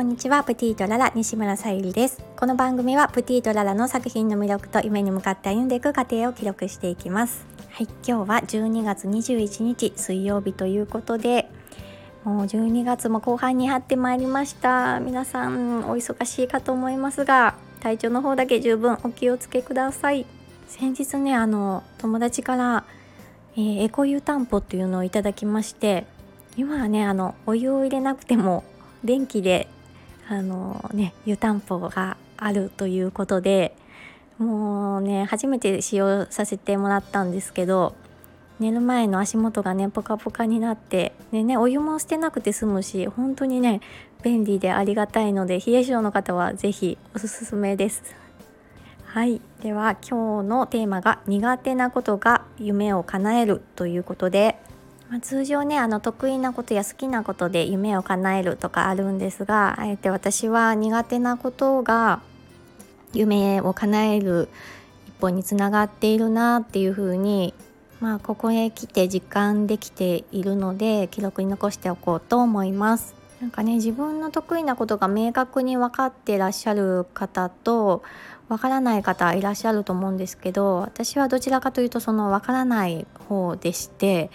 こんにちはプティートララ西村さゆりです。この番組はプティートララの作品の魅力と夢に向かって歩んでいく過程を記録していきます。はい今日は12月21日水曜日ということでもう12月も後半に入ってまいりました。皆さんお忙しいかと思いますが体調の方だけ十分お気をつけください。先日ねあの友達からえー、エコ湯たんぽっていうのをいただきまして今はねあのお湯を入れなくても電気であのね湯たんぽがあるということでもうね初めて使用させてもらったんですけど寝る前の足元がねポカポカになってでねお湯も捨てなくて済むし本当にね便利でありがたいので冷え性の方は是非おすすめです。はい。では今日のテーマが苦手なことが夢を叶えるということで、まあ、通常ねあの得意なことや好きなことで夢を叶えるとかあるんですがあえて私は苦手なことが夢を叶える一歩につながっているなっていうふうにまあここへ来て実感できているので記録に残しておこうと思います。なんかね自分の得意なことが明確に分かってらっしゃる方と分からない方いらっしゃると思うんですけど私はどちらかというとその分からない方でして、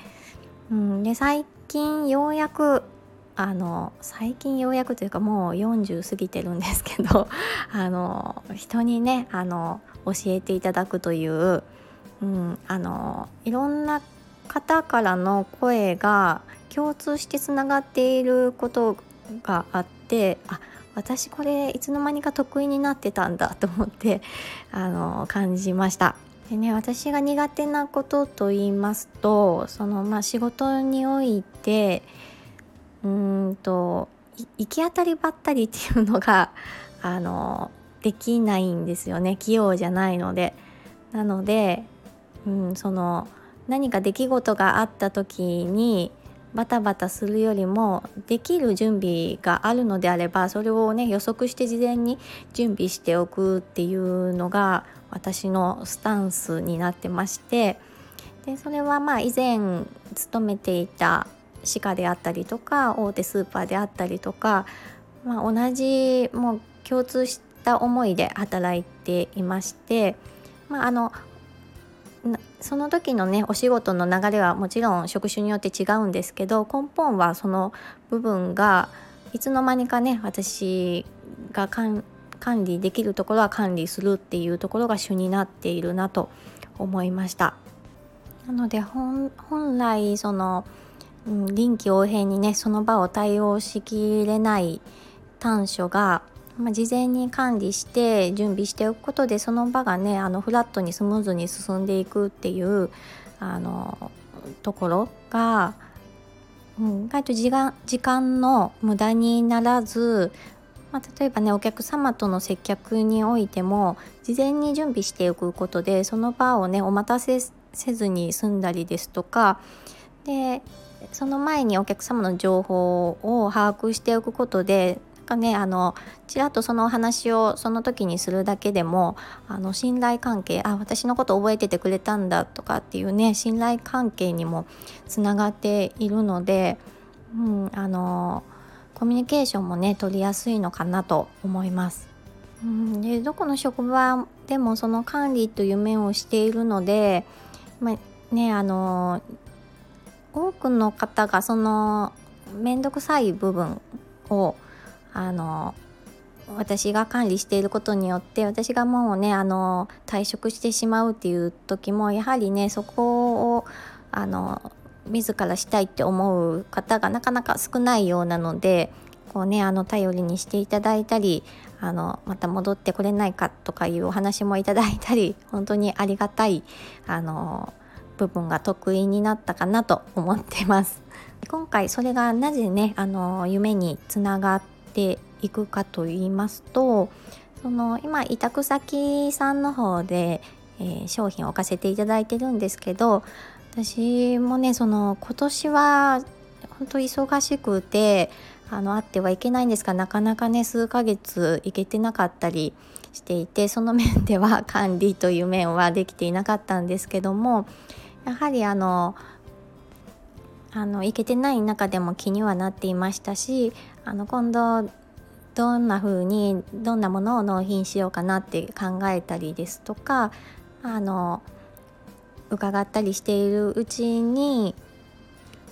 うん、で最近ようやくあの最近ようやくというかもう40過ぎてるんですけど あの人にねあの教えていただくという、うん、あのいろんな方からの声が共通してつながっていることがあってあ私これいつの間にか得意になってたんだと思ってあの感じました。でね私が苦手なことと言いますとそのまあ仕事においてうんと行き当たりばったりっていうのが あのできないんですよね器用じゃないので。なので、うん、その何か出来事があった時にバタバタするよりもできる準備があるのであればそれをね予測して事前に準備しておくっていうのが私のスタンスになってましてでそれはまあ以前勤めていた歯科であったりとか大手スーパーであったりとか、まあ、同じもう共通した思いで働いていまして、まあ、あのその時のねお仕事の流れはもちろん職種によって違うんですけど根本はその部分がいつの間にかね私が管理できるところは管理するっていうところが主になっているなと思いました。なので本来その、うん、臨機応変にねその場を対応しきれない短所がまあ、事前に管理して準備しておくことでその場がねあのフラットにスムーズに進んでいくっていうあのところが、うん、意外と時間時間の無駄にならず、まあ、例えばねお客様との接客においても事前に準備しておくことでその場をねお待たせせずに済んだりですとかでその前にお客様の情報を把握しておくことでかねあのちらっとそのお話をその時にするだけでもあの信頼関係あ私のこと覚えててくれたんだとかっていうね信頼関係にもつながっているので、うん、あのコミュニケーションもね取りやすいのかなと思います。うん、でどこの職場でもその管理という面をしているので、まあ、ねあの多くの方がその面倒くさい部分をあの私が管理していることによって私がもうねあの退職してしまうっていう時もやはりねそこをあの自らしたいって思う方がなかなか少ないようなのでこうねあの頼りにしていただいたりあのまた戻ってこれないかとかいうお話もいただいたり 本当にありがたいあの部分が得意になったかなと思ってます。今回それがなぜねあの夢につながっていくかと言いますとその今委託先さんの方で、えー、商品を置かせていただいてるんですけど私もねその今年は本当忙しくてあのあってはいけないんですがなかなかね数ヶ月行けてなかったりしていてその面では管理という面はできていなかったんですけどもやはりあのあの行けてない中でも気にはなっていましたしあの今度どんな風にどんなものを納品しようかなって考えたりですとかあの伺ったりしているうちに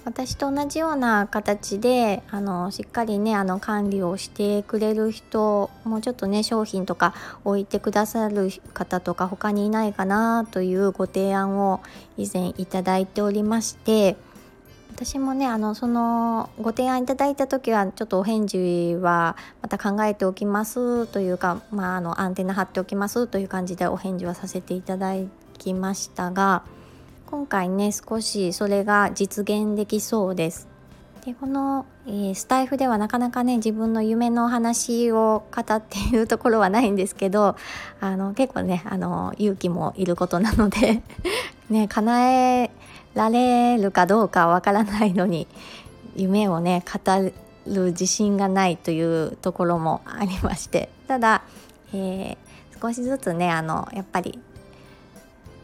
私と同じような形であのしっかりねあの管理をしてくれる人もうちょっとね商品とか置いてくださる方とか他にいないかなというご提案を以前いただいておりまして私もねあのそのご提案いただいた時はちょっとお返事はまた考えておきますというか、まあ、あのアンテナ張っておきますという感じでお返事はさせていただきましたが今回ね少しそれが実現できそうです。でこの、えー、スタイフではなかなかね自分の夢の話を語っているところはないんですけどあの結構ねあの勇気もいることなので ね叶えられるかどうかわからないのに夢をね語る自信がないというところもありまして。ただ、えー、少しずつねあのやっぱり、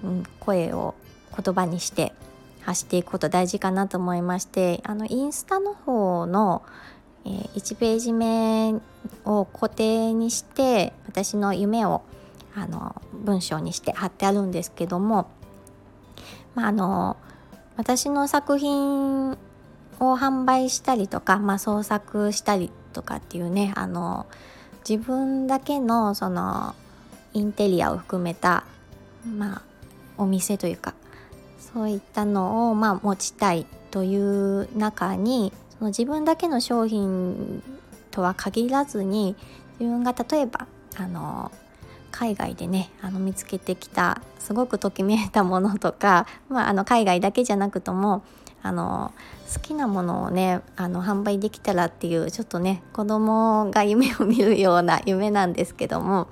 うん、声を言葉にして発していくこと大事かなと思いましてあのインスタの方の、えー、1ページ目を固定にして私の夢をあの文章にして貼ってあるんですけども、まあ、あの私の作品を販売したりとか、まあ、創作したりとかっていうねあの自分だけのそのインテリアを含めた、まあ、お店というかそういったのを、まあ、持ちたいという中にその自分だけの商品とは限らずに自分が例えばあの海外でねあの見つけてきたすごくときめいたものとか、まあ、あの海外だけじゃなくともあの好きなものをねあの販売できたらっていうちょっとね子供が夢を見るような 夢なんですけども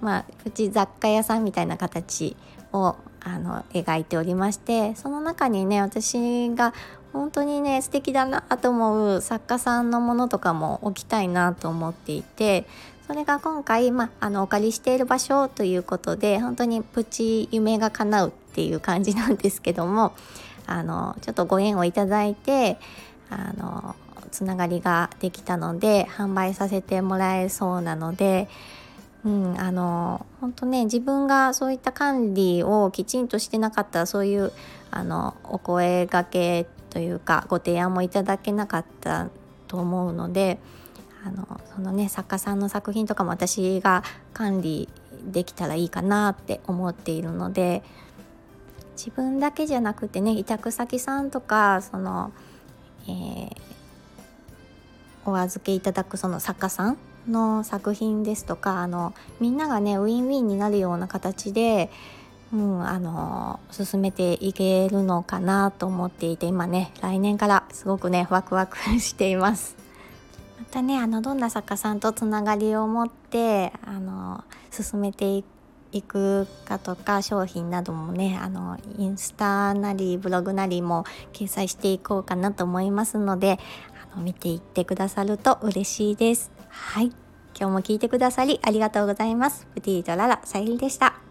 まあうち雑貨屋さんみたいな形をあの描いておりましてその中にね私が本当にね素敵だなと思う作家さんのものとかも置きたいなと思っていてそれが今回、まあ、あのお借りしている場所ということで本当にプチ夢が叶うっていう感じなんですけどもあのちょっとご縁をいただいてあのつながりができたので販売させてもらえそうなのでうん、あの本当ね自分がそういった管理をきちんとしてなかったらそういうあのお声がけというかご提案もいただけなかったと思うのであのそのね作家さんの作品とかも私が管理できたらいいかなって思っているので自分だけじゃなくてね委託先さんとかその、えー、お預けいただくその作家さんの作品ですとかあのみんながねウィンウィンになるような形で、うん、あの進めていけるのかなと思っていて今ね来年からすごくねワクワク しています。たねあのどんな作家さんとつながりを持ってあの進めていくかとか商品などもねあのインスタなりブログなりも掲載していこうかなと思いますのであの見ていってくださると嬉しいです。はい。今日も聞いてくださりありがとうございます。プティーララさゆりでした。